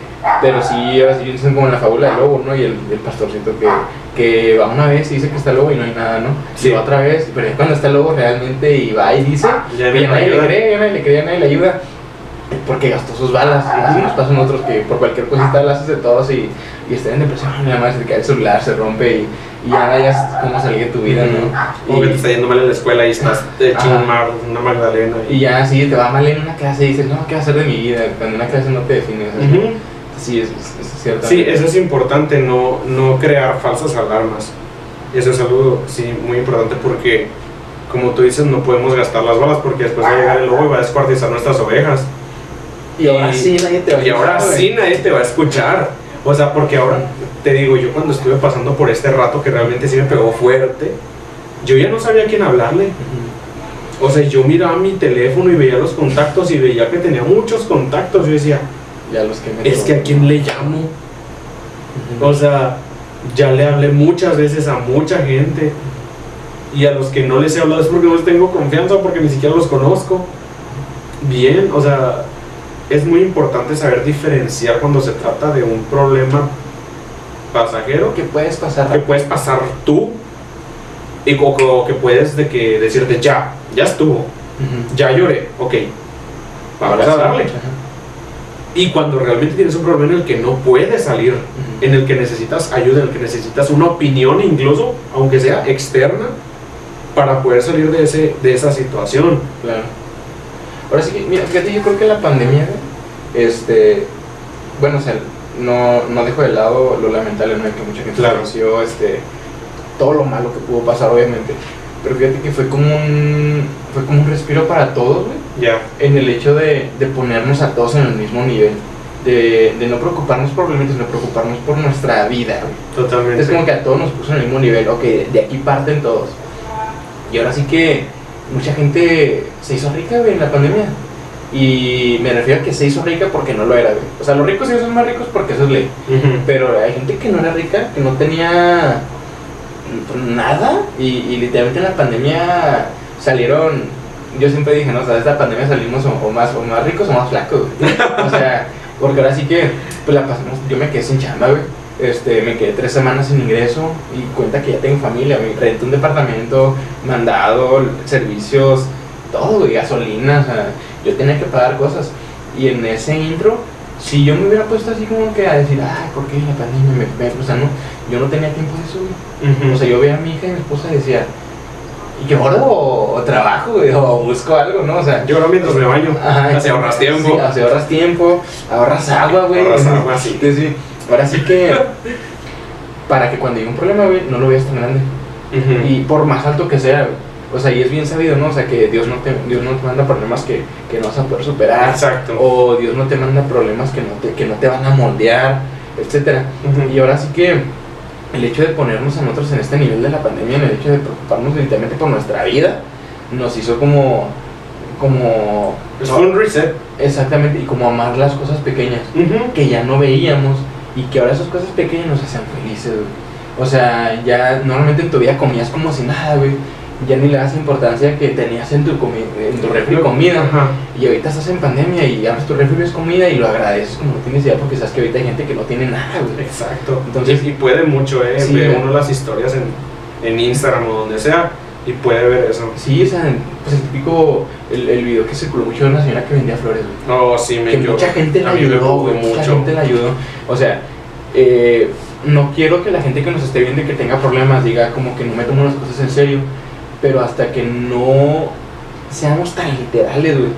pero sí, así dicen como en la fábula del lobo, ¿no? Y el, el pastorcito que, que va una vez y dice que está el lobo y no hay nada, ¿no? Sí. Y va otra vez, pero cuando está el lobo realmente y va y dice, ya, y nadie le cree, ya nadie le cree, nadie le ayuda porque gastó sus balas. Y así nos pasan otros que por cualquier cosita las haces de todos y, y están en depresión. Y además se cae el celular, se rompe y, y ya no hayas cómo salir de tu vida, ¿no? O que te está yendo mal en la escuela y estás mar, una magdalena. Y... ya, sí, te va mal en una clase y dices, no, ¿qué va a hacer de mi vida? Cuando en una clase no te defines. Sí, es, es, cierto. Sí, eso es importante, no, no crear falsas alarmas. Eso es algo, sí, muy importante porque, como tú dices, no podemos gastar las balas porque después va a llegar el lobo y va a descuartizar nuestras ovejas. Y, ahora sí nadie te va a escuchar. Y ahora sí nadie te va a escuchar. O sea, porque ahora, te digo, yo cuando estuve pasando por este rato que realmente sí me pegó fuerte, yo ya no sabía a quién hablarle. O sea, yo miraba mi teléfono y veía los contactos y veía que tenía muchos contactos. Yo decía, ya los que es que a quién le llamo. O sea, ya le hablé muchas veces a mucha gente. Y a los que no les he hablado es porque no les tengo confianza, porque ni siquiera los conozco. Bien, o sea, es muy importante saber diferenciar cuando se trata de un problema pasajero que puedes pasar que puedes pasar tú y o, que puedes de que decirte ya ya estuvo ya lloré ok vamos a darle y cuando realmente tienes un problema en el que no puedes salir en el que necesitas ayuda en el que necesitas una opinión incluso aunque sea externa para poder salir de ese de esa situación claro Ahora sí que, mira, fíjate, yo creo que la pandemia, este, bueno, o sea, no, no dejo de lado lo lamentable, ¿no? Que mucha gente claro. conoció, este, todo lo malo que pudo pasar, obviamente. Pero fíjate que fue como un, fue como un respiro para todos, güey. Ya. En el hecho de, de, ponernos a todos en el mismo nivel. De, de no preocuparnos por problemas, sino preocuparnos por nuestra vida, güey. Totalmente. Es como que a todos nos puso en el mismo nivel. Ok, de aquí parten todos. Y ahora sí que mucha gente se hizo rica, güey, en la pandemia. Y me refiero a que se hizo rica porque no lo era, güey. O sea, los ricos sí son más ricos porque eso es ley. Pero hay gente que no era rica, que no tenía nada. Y, literalmente en la pandemia salieron. Yo siempre dije, no, o sea, de esta pandemia salimos o, más, o más ricos o más flacos, güey. O sea, porque ahora sí que, pues la pasamos. Yo me quedé sin chamba, güey. Este, me quedé tres semanas sin ingreso y cuenta que ya tengo familia, me renté un departamento, mandado, servicios, todo, güey, gasolina, o sea, yo tenía que pagar cosas. Y en ese intro, si yo me hubiera puesto así como que a decir, ay, ¿por qué la pandemia me, me O sea, no, yo no tenía tiempo de eso. O sea, yo veía a mi hija y mi esposa y decía, lloro o, o trabajo, güey, o busco algo, ¿no? O sea, ahora mientras me baño, Ajá, así ahorras sí, tiempo. así ahorras tiempo, ahorras agua, güey. Ahorras agua, sí. Sí, sí. Ahora sí que, para que cuando llegue un problema, güey, no lo veas tan grande. Y por más alto que sea, güey. O sea, y es bien sabido, ¿no? O sea, que Dios no te, Dios no te manda problemas que, que no vas a poder superar. Exacto. O Dios no te manda problemas que no te, que no te van a moldear, etcétera. Y ahora sí que el hecho de ponernos a nosotros en este nivel de la pandemia, en el hecho de preocuparnos literalmente por nuestra vida, nos hizo como, como, Es un reset. exactamente, y como amar las cosas pequeñas que ya no veíamos y que ahora esas cosas pequeñas nos hacen felices, güey. O sea, ya normalmente en tu vida comías como si nada, güey. Ya ni le das importancia que tenías en tu, en tu refri comida. Ajá. Y ahorita estás en pandemia y abres tu refri y ves comida y lo agradeces como no tienes idea porque sabes que ahorita hay gente que no tiene nada, güey. Exacto. Entonces- y, y puede mucho, ¿eh? Sí, Ve uno las historias en, en Instagram o donde sea y puede ver eso. Sí, o sea, pues el típico, el, el video que circuló mucho de una señora que vendía flores, güey. Oh, sí, me que yo- mucha gente la ayudó, güey, mucha mucho. gente la ayudó. O sea, eh, no quiero que la gente que nos esté viendo y que tenga problemas diga como que no me tomo las cosas en serio, pero hasta que no seamos tan literales, güey,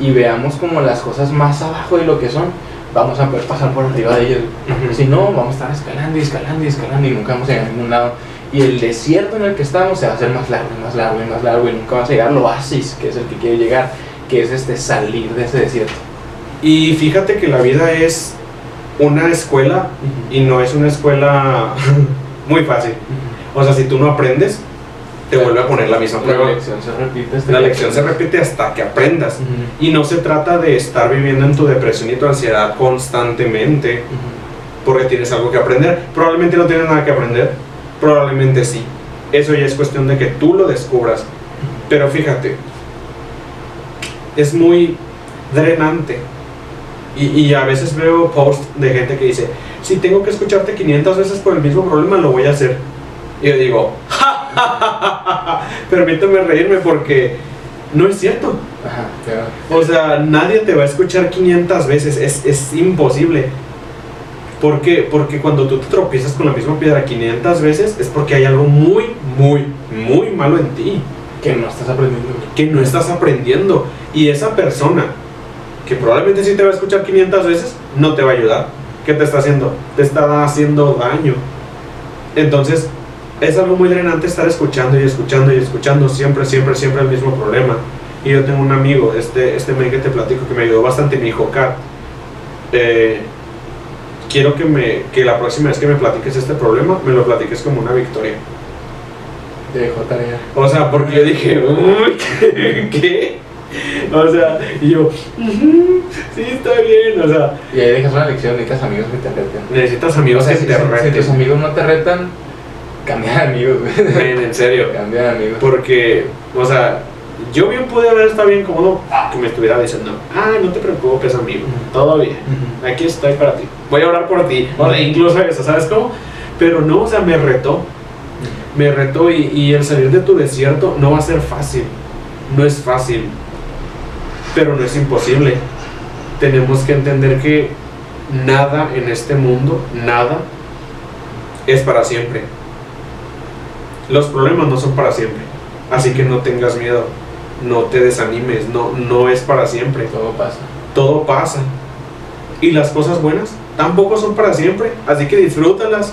y veamos como las cosas más abajo de lo que son, vamos a poder pasar por arriba de ellas. güey. Ujú. Si no, vamos a estar escalando y escalando y escalando y nunca vamos a llegar a ningún lado. Y el desierto en el que estamos se va a hacer más largo y más largo y más largo y nunca vas a llegar al oasis, que es el que quiere llegar, que es este salir de ese desierto. Y fíjate que la vida es una escuela y no es una escuela muy fácil. O sea, si tú no aprendes, te vuelve a poner la misma La prueba. lección se repite. hasta La lección se repite hasta que aprendas. Ujú, Y no se trata de estar viviendo en tu depresión y tu ansiedad constantemente ujú. porque tienes algo que aprender. Probablemente no tienes nada que aprender, probablemente sí. Eso ya es cuestión de que tú lo descubras. Pero fíjate, es muy drenante. Y, y a veces veo posts de gente que dice, si tengo que escucharte 500 veces por el mismo problema, lo voy a hacer. Y yo digo, permíteme reírme porque no es cierto. Ajá, claro. O sea, nadie te va a escuchar 500 veces, es, es imposible. ¿Por qué? Porque cuando tú te tropiezas con la misma piedra 500 veces es porque hay algo muy, muy, muy malo en ti, Que no estás aprendiendo. que no estás aprendiendo. Y esa persona, que probablemente sí te va a escuchar 500 veces, no te va a ayudar. ¿Qué te está haciendo? Te está haciendo daño. Entonces, es algo muy drenante estar escuchando y escuchando y escuchando siempre, siempre, siempre el mismo problema. Y yo tengo un amigo, este, este men que te platico, que me ayudó bastante, me dijo, Kat, eh, quiero que, me, que la próxima vez que me platiques este problema, me lo platiques como una victoria. Dejó tarea. O sea, porque yo dije, uy, ¿qué? O sea, y yo, "Ujú, sí, está bien. O sea, Y ahí dejas una lección, necesitas amigos que te reten. necesitas amigos O sea, que si, te si- si reten. tus amigos no te retan, cambia de amigos, güey. Men, en serio. Cambia de amigos. Porque, o sea, yo bien pude haber estado bien cómodo que me estuviera diciendo, ah, no te preocupes, amigo, todo bien. Aquí estoy para ti. Voy a orar por ti. O sea, incluso eso, ¿sabes cómo? Pero no, o sea, me retó. Me retó y, y el salir de tu desierto no va a ser fácil. No es fácil. Pero no es imposible. Tenemos que entender que nada en este mundo, nada, es para siempre. Los problemas no son para siempre. Así que no tengas miedo. No te desanimes. No, no es para siempre Todo pasa. todo pasa. Y las cosas buenas tampoco son para siempre, así que disfrútalas.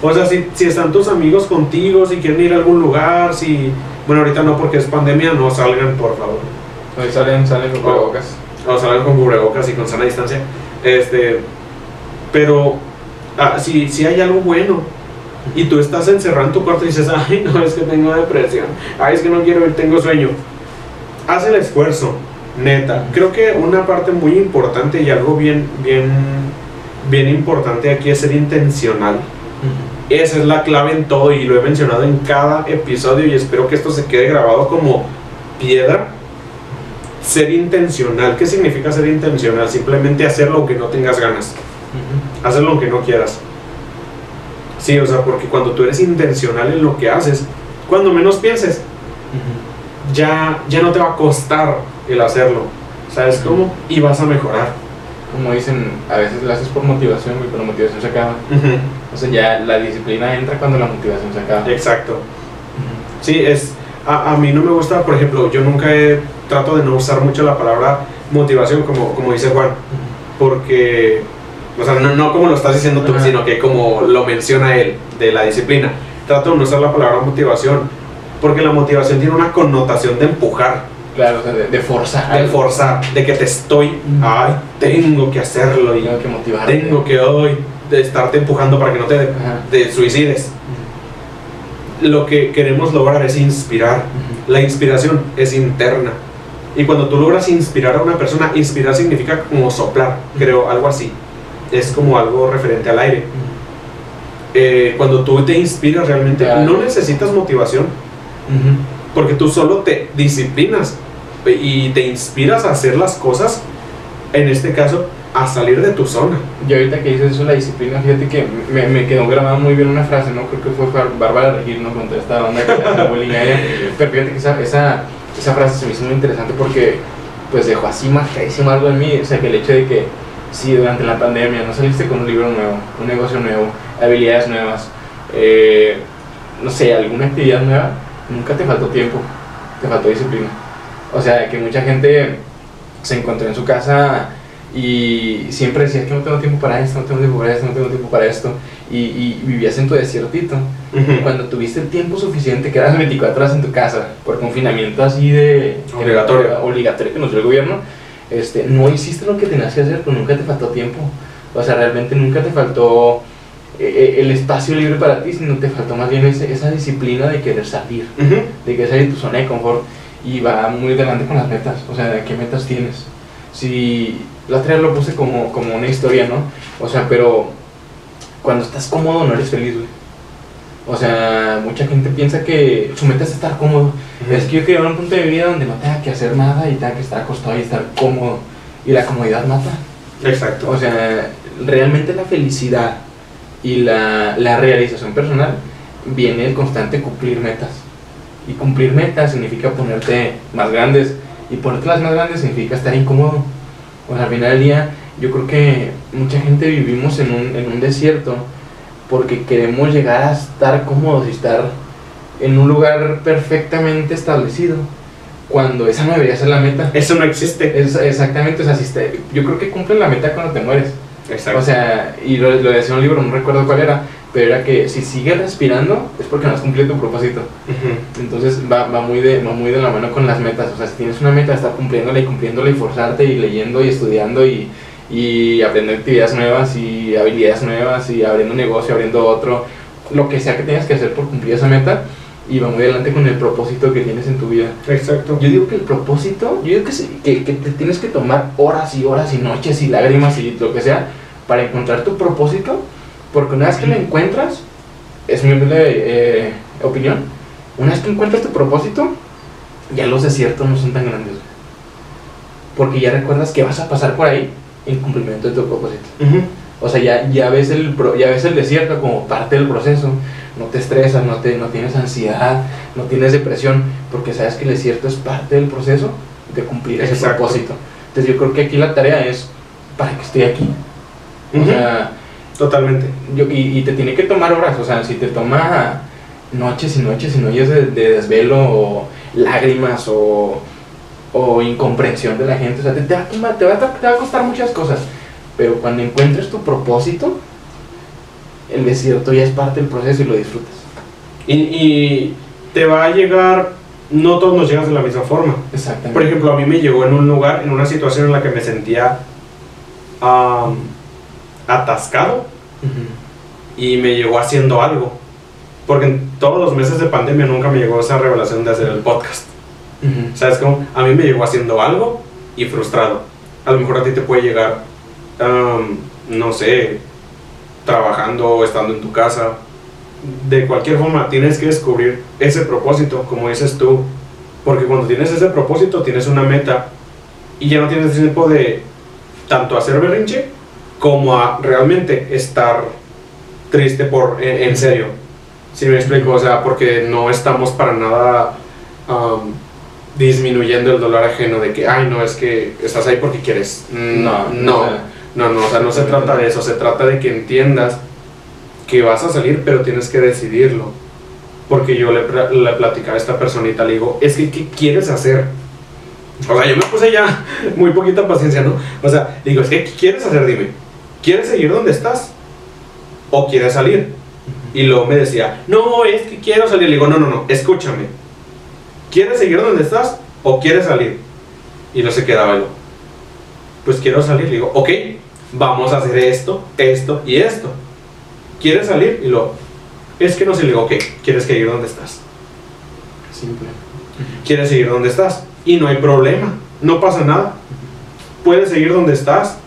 O sea, si, si están tus amigos contigo, si quieren ir a algún lugar, si... Bueno, ahorita no porque es pandemia, no salgan, por favor. Hoy salen, salen con cubrebocas. O salgan con cubrebocas y con sana distancia. Este... Pero ah, si, si hay algo bueno y tú estás encerrado en tu cuarto y dices, ay, no, es que tengo depresión, ay, es que no quiero ir, tengo sueño. Haz el esfuerzo, neta. Creo que una parte muy importante y algo bien, bien, bien importante aquí es ser intencional. Esa es la clave en todo y lo he mencionado en cada episodio y espero que esto se quede grabado como piedra. Ser intencional. ¿Qué significa ser intencional? Simplemente hacer lo que no tengas ganas. Hacer lo que no quieras. Sí, o sea, porque cuando tú eres intencional en lo que haces, cuando menos pienses, ya, ya no te va a costar el hacerlo. ¿Sabes cómo? Y vas a mejorar. Como dicen, a veces lo haces por motivación, güey, pero la motivación se acaba. O sea, ya la disciplina entra cuando la motivación se acaba. Exacto. Sí, es. A, a mí no me gusta, por ejemplo, yo nunca he. Trato de no usar mucho la palabra motivación, como, como dice Juan, porque. O sea, no, no como lo estás diciendo tú, Ajá. sino que como lo menciona él, de la disciplina. Trato de no usar la palabra motivación, porque la motivación tiene una connotación de empujar, Claro, o sea, de, de forzar. de forzar, de que te estoy. Ay, tengo que hacerlo y Tengo que motivarte. tengo que hoy de estarte empujando para que no te, suicides. Lo que queremos lograr es inspirar. La inspiración es interna. Y cuando tú logras inspirar a una persona, inspirar significa como soplar, creo, algo así. Es como algo referente al aire. Eh, cuando tú te inspiras realmente, Claro. no necesitas motivación, Ujú. porque tú solo te disciplinas y te inspiras a hacer las cosas, en este caso, a salir de tu zona. Y ahorita que dices eso, la disciplina, fíjate que me, me quedó grabada muy bien una frase, ¿no? Creo que fue Bar- Bárbara Regil, ¿no? Con toda esta onda que le hace bullying a ella. Pero fíjate que esa, esa, esa frase se me hizo muy interesante porque, pues, dejó así marcadísimo algo en mí. O sea, que el hecho de que, si durante la pandemia no saliste con un libro nuevo, un negocio nuevo, habilidades nuevas, eh, no sé, alguna actividad nueva, nunca te faltó tiempo, te faltó disciplina. O sea, que mucha gente se encontró en su casa y siempre decías que no tengo tiempo para esto, no tengo tiempo para esto, no tengo tiempo para esto, y, y vivías en tu desiertito. Cuando tuviste el tiempo suficiente, que eras 24 horas en tu casa, por confinamiento así de Obligatorio. obligatorio que nos dio el gobierno, este, no hiciste lo que tenías que hacer, pero nunca te faltó tiempo. O sea, realmente nunca te faltó eh, el espacio libre para ti, sino te faltó más bien ese- esa disciplina de querer salir de que salir de tu zona de confort y va muy delante con las metas, o sea, ¿qué metas tienes? Si la otra vez lo puse como, como una historia, ¿no? O sea, pero cuando estás cómodo no eres feliz, güey. O sea, mucha gente piensa que su meta es estar cómodo. Es que yo quiero un punto de vida donde no tenga que hacer nada y tenga que estar acostado y estar cómodo. Y la comodidad mata. Exacto. O sea, realmente la felicidad y la, la realización personal viene del constante cumplir metas. Y cumplir metas significa ponerte más grandes. Y ponerte las más grandes significa estar incómodo. O sea, al final del día, yo creo que mucha gente vivimos en un, en un desierto porque queremos llegar a estar cómodos y estar en un lugar perfectamente establecido. Cuando esa no debería ser la meta. Eso no existe. Es exactamente, o sea, si te- yo creo que cumplen la meta cuando te mueres. Exacto. O sea, y lo, lo decía en un libro, no recuerdo cuál era, pero era que si sigues respirando es porque no has cumplido tu propósito. Ujú. Entonces va, va, muy de, va muy de la mano con las metas. O sea, si tienes una meta, estar cumpliéndola y cumpliéndola y forzarte y leyendo y estudiando y, y aprendiendo actividades nuevas y habilidades nuevas y abriendo un negocio, abriendo otro, lo que sea que tengas que hacer por cumplir esa meta y va muy adelante con el propósito que tienes en tu vida. Exacto. Yo digo que el propósito, yo digo que, sí, que, que te tienes que tomar horas y horas y noches y lágrimas y lo que sea para encontrar tu propósito, porque una vez que lo encuentras, es mi humilde eh, opinión, una vez que encuentras tu propósito, ya los desiertos no son tan grandes. Porque ya recuerdas que vas a pasar por ahí en cumplimiento de tu propósito. Ujú. O sea, ya, ya, ves el, pro- ya ves el desierto como parte del proceso. No te estresas, no, te, no tienes ansiedad, no tienes depresión, porque sabes que el desierto es parte del proceso de cumplir ese Exacto. propósito. Entonces yo creo que aquí la tarea es, ¿para qué estoy aquí? O Ujú. sea, Totalmente. yo, y, y te tiene que tomar horas, o sea, si te toma noches y noches y noches de, de desvelo o lágrimas o, o incomprensión de la gente, o sea, te, te va a te va te va a costar muchas cosas, pero cuando encuentres tu propósito, el desierto ya es parte del proceso y lo disfrutas. Y, y te va a llegar, no todos nos llegas de la misma forma. Exactamente. Por ejemplo, a mí me llegó en un lugar, en una situación en la que me sentía atascado y me llegó haciendo algo. Porque en todos los meses de pandemia nunca me llegó esa revelación de hacer el podcast. ¿Sabes cómo? A mí me llegó haciendo algo y frustrado. A lo mejor a ti te puede llegar, no sé, trabajando o estando en tu casa. De cualquier forma, tienes que descubrir ese propósito, como dices tú. Porque cuando tienes ese propósito, tienes una meta y ya no tienes tiempo de tanto hacer berrinche como a realmente estar triste por en, en serio. Si me explico, o sea, porque no estamos para nada disminuyendo el dolor ajeno de que, ay, no, es que estás ahí porque quieres. Mm, No, no, no, no, o sea, no se trata de eso, se trata de que entiendas que vas a salir, pero tienes que decidirlo. Porque yo le, le platicaba a esta personita, le digo, es que, ¿qué quieres hacer? O sea, yo me puse ya muy poquita paciencia, ¿no? O sea, digo, es que, ¿qué quieres hacer? Dime, ¿quieres seguir donde estás? ¿O quieres salir? Y luego me decía, no, es que quiero salir. Le digo, no, no, no, escúchame. ¿Quieres seguir donde estás o quieres salir? Y no se quedaba yo. Pues quiero salir. Le digo, ok, vamos a hacer esto, esto y esto. ¿Quieres salir? Y luego, es que no sé. Le digo, ok, ¿quieres seguir donde estás? Simple. ¿Quieres seguir donde estás? Y no hay problema, no pasa nada. Puedes seguir donde estás,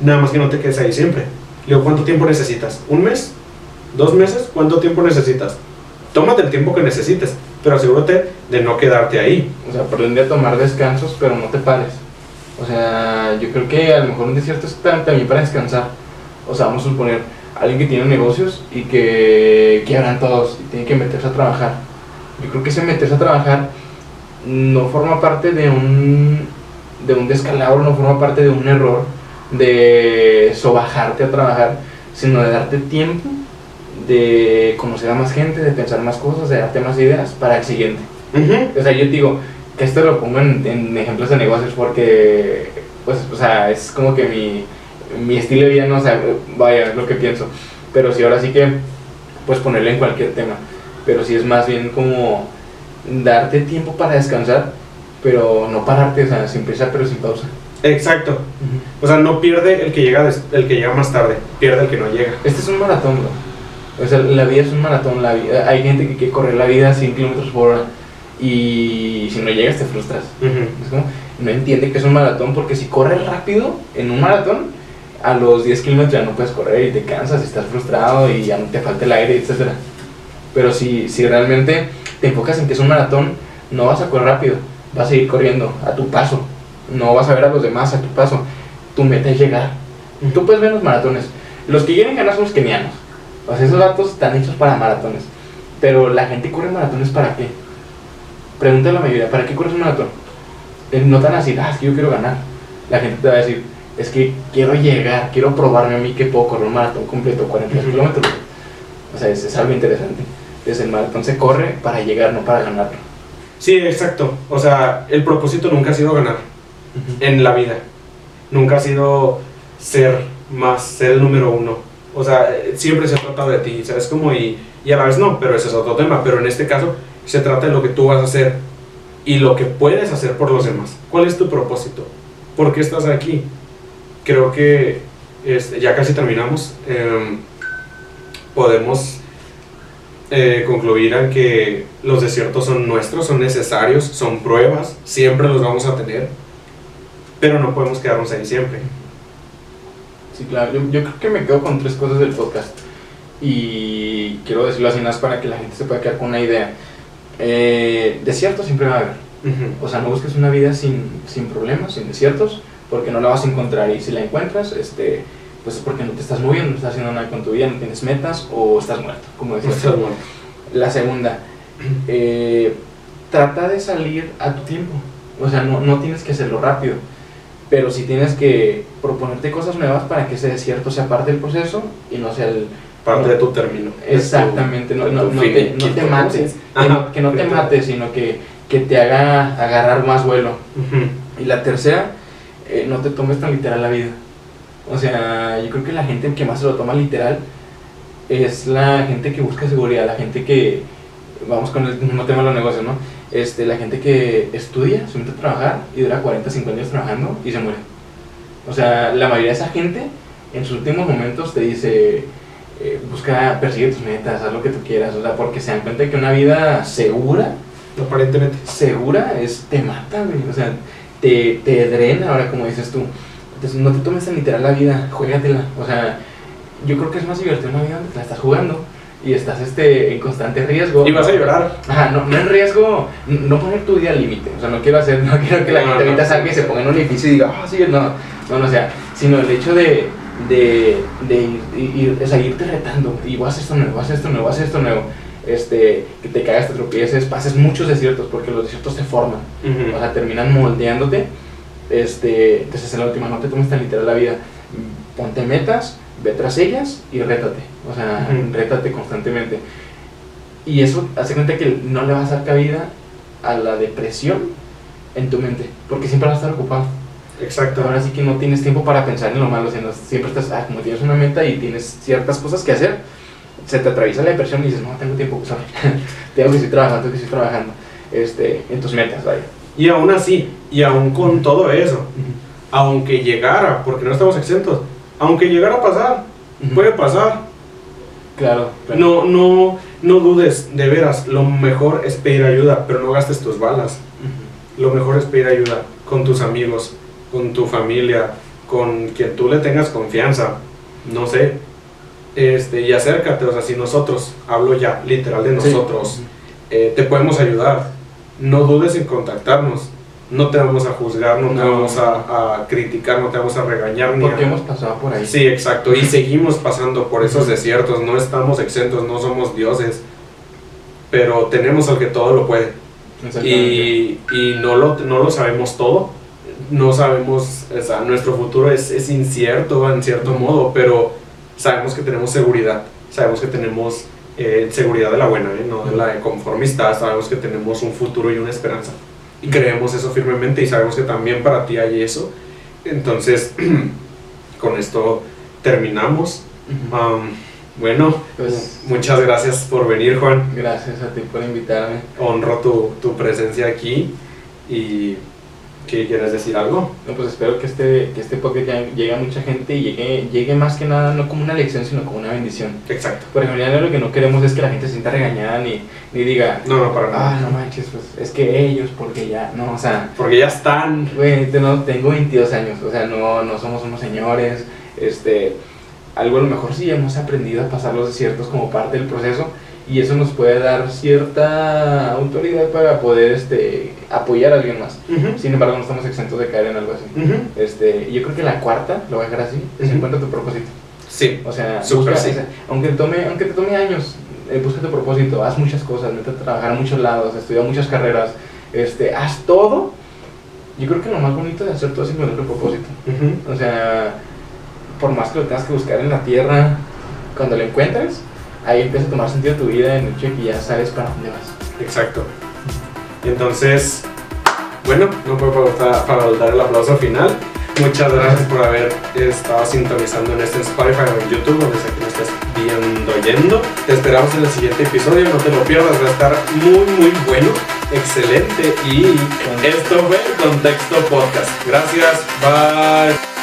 nada más que no te quedes ahí siempre. Le digo, ¿cuánto tiempo necesitas? ¿Un mes? ¿Dos meses? ¿Cuánto tiempo necesitas? Tómate el tiempo que necesites, pero asegúrate de no quedarte ahí. O sea, aprende a tomar descansos, pero no te pares. O sea, yo creo que a lo mejor un desierto es tam- también para descansar. O sea, vamos a suponer alguien que tiene negocios y que quiebran todos y tiene que meterse a trabajar. Yo creo que ese meterse a trabajar no forma parte de un, de un descalabro, no forma parte de un error de sobajarte a trabajar, sino de darte tiempo de conocer a más gente, de pensar más cosas, de darte más ideas para el siguiente. O sea, yo digo que esto lo pongo en, en ejemplos de negocios porque, pues, o sea, es como que mi, mi estilo de vida, no sé, vaya, es lo que pienso. Pero sí, ahora sí que, pues, ponerle en cualquier tema. Pero sí es más bien como darte tiempo para descansar, pero no pararte, o sea, sin prisa, pero sin pausa. Exacto. O sea, no pierde el que llega el que llega más tarde, pierde el que no llega. Este es un maratón, bro. O sea, la vida es un maratón. La vida, hay gente que quiere correr la vida a 100 kilómetros por hora y si no llegas te frustras. Es como, no entiende que es un maratón porque si corres rápido en un maratón, a los 10 kilómetros ya no puedes correr y te cansas y estás frustrado y ya no te falta el aire, etc. Pero si, si realmente te enfocas en que es un maratón, no vas a correr rápido, vas a ir corriendo a tu paso. No vas a ver a los demás a tu paso. Tu meta es llegar. Tú puedes ver los maratones. Los que quieren ganar son los kenianos. O sea, esos datos están hechos para maratones. Pero la gente corre maratones para qué? Pregúntale a la mayoría, ¿para qué corres un maratón? Eh, No tan así, ah, es que yo quiero ganar. La gente te va a decir, es que quiero llegar, quiero probarme a mí que puedo correr un maratón completo, 40 Ujú. kilómetros. O sea, es, es algo interesante. Entonces el maratón se corre para llegar, no para ganarlo. Sí, exacto. O sea, el propósito nunca ha sido ganar en la vida. Nunca ha sido ser más, ser el número uno. O sea, eh, siempre se trata de ti, ¿sabes? Como y, y a la vez no, pero ese es otro tema. Pero en este caso se trata de lo que tú vas a hacer y lo que puedes hacer por los demás. ¿Cuál es tu propósito? ¿Por qué estás aquí? Creo que este, ya casi terminamos. Em, podemos eh, concluir en que los desiertos son nuestros, son necesarios, son pruebas, siempre los vamos a tener, pero no podemos quedarnos ahí siempre. Sí, claro. Yo, yo creo que me quedo con tres cosas del podcast. Y quiero decirlo así, más para que la gente se pueda quedar con una idea. Eh, desierto siempre va a haber. O sea, no busques una vida sin, sin problemas, sin desiertos, porque no la vas a encontrar. Y si la encuentras, este, pues es porque no te estás moviendo, no estás haciendo nada con tu vida, no tienes metas o estás muerto, como decías. Estás muerto. La segunda, eh, trata de salir a tu tiempo. O sea, no, no tienes que hacerlo rápido, pero sí tienes que proponerte cosas nuevas para que ese desierto sea parte del proceso y no sea el... Parte de tu término. tu- Exactamente, no, no, te, no te ¿Cómo mates, que no, que te mates, sino que, que te haga agarrar más vuelo. Y la tercera, eh, no te tomes tan literal la vida. O sea, yo creo que la gente que más se lo toma literal es la gente que busca seguridad, la gente que, vamos con el mismo tema de los negocios, ¿no? Este, la gente que estudia, se mete a trabajar y dura 40, 50 años trabajando y se muere. O sea, la mayoría de esa gente en sus últimos momentos te dice, eh, busca, persigue tus metas, haz lo que tú quieras, o sea, porque se dan cuenta de que una vida segura Aparentemente. segura es te mata, güey. O sea, te, te drena, ahora como dices tú. Entonces, no te tomes tan literal la vida, juégatela. O sea, yo creo que es más divertido una vida donde te la estás jugando y estás este, en constante riesgo. Y vas a llorar. Ajá, no, no en riesgo, no poner tu día al límite. O sea, no quiero hacer, no quiero que la No, gente ahorita no. salga y se ponga en un edificio y diga, ah, sí, no, no, no, o sea, sino el hecho de, de, de ir, ir, o sea, irte retando y vas a hacer esto nuevo, vas a hacer esto nuevo, vas a hacer esto nuevo. este, que te caigas, te tropieces, pases muchos desiertos, porque los desiertos te forman, o sea, terminan moldeándote. Este, entonces, en la última, no te tomes tan literal la vida. Ponte metas, ve tras ellas y rétate, o sea, rétate constantemente. Y eso hace cuenta que no le vas a dar cabida a la depresión en tu mente, porque siempre vas a estar ocupado. Exacto. Ahora sí que no tienes tiempo para pensar en lo malo, sino siempre estás, ah, como tienes una meta y tienes ciertas cosas que hacer, se te atraviesa la depresión y dices, no, tengo tiempo, sorry. tengo que seguir trabajando, tengo que seguir trabajando este, en tus metas, vaya. Y aún así, y aún con todo eso, aunque llegara, porque no estamos exentos, aunque llegara a pasar, puede pasar. Claro, No, no, no dudes, de veras, lo mejor es pedir ayuda, pero no gastes tus balas. Lo mejor es pedir ayuda con tus amigos, con tu familia, con quien tú le tengas confianza, no sé, este, y acércate, o sea, si nosotros, hablo ya literal de nosotros, eh, te podemos ayudar, no dudes en contactarnos, no te vamos a juzgar, no, te vamos a, criticar, no te vamos a regañar. Ni Porque hemos pasado por ahí. Sí, exacto, y seguimos pasando por esos desiertos, no estamos exentos, no somos dioses, pero tenemos al que todo lo puede. Y, y no, lo, no lo sabemos todo, no sabemos, o sea, nuestro futuro es, es incierto en cierto modo, pero sabemos que tenemos seguridad, sabemos que tenemos eh, seguridad de la buena, ¿eh? no de la conformista, sabemos que tenemos un futuro y una esperanza. Y creemos eso firmemente y sabemos que también para ti hay eso. Entonces, con esto terminamos. bueno, pues, muchas gracias por venir, Juan. Gracias a ti por invitarme. Honro tu, tu presencia aquí y ¿Qué quieres decir algo? No, pues espero que este, que este podcast llegue a mucha gente y llegue, llegue más que nada no como una lección, sino como una bendición. Exacto. Por ejemplo, lo que no queremos es que la gente se sienta regañada ni, ni diga, no, no, para nada. Ah, no manches, pues es que ellos, porque ya, no, o sea. Porque ya están. Güey, no, tengo 22 años, o sea, no, no somos unos señores, este. Algo a lo mejor sí hemos aprendido a pasar los desiertos como parte del proceso y eso nos puede dar cierta autoridad para poder este, apoyar a alguien más. Sin embargo, no estamos exentos de caer en algo así. este, yo creo que la cuarta, lo voy a dejar así, es encuentra tu propósito. Sí. O sea, aunque, tome, aunque te tome años, eh, busca tu propósito, haz muchas cosas, vete a trabajar a muchos lados, estudia muchas carreras, este, haz todo. Yo creo que lo más bonito de hacer todo es encontrar tu propósito. O sea, por más que lo tengas que buscar en la tierra, cuando lo encuentres, ahí empieza a tomar sentido tu vida en el hecho que ya sabes para dónde vas. Exacto. Entonces, bueno, no puedo dar el aplauso final. Muchas gracias por haber estado sintonizando en este Spotify o en YouTube, donde sea que nos estés viendo oyendo. Te esperamos en el siguiente episodio, no te lo pierdas, va a estar muy, muy bueno, excelente. Y esto fue Contexto Podcast. Gracias, bye.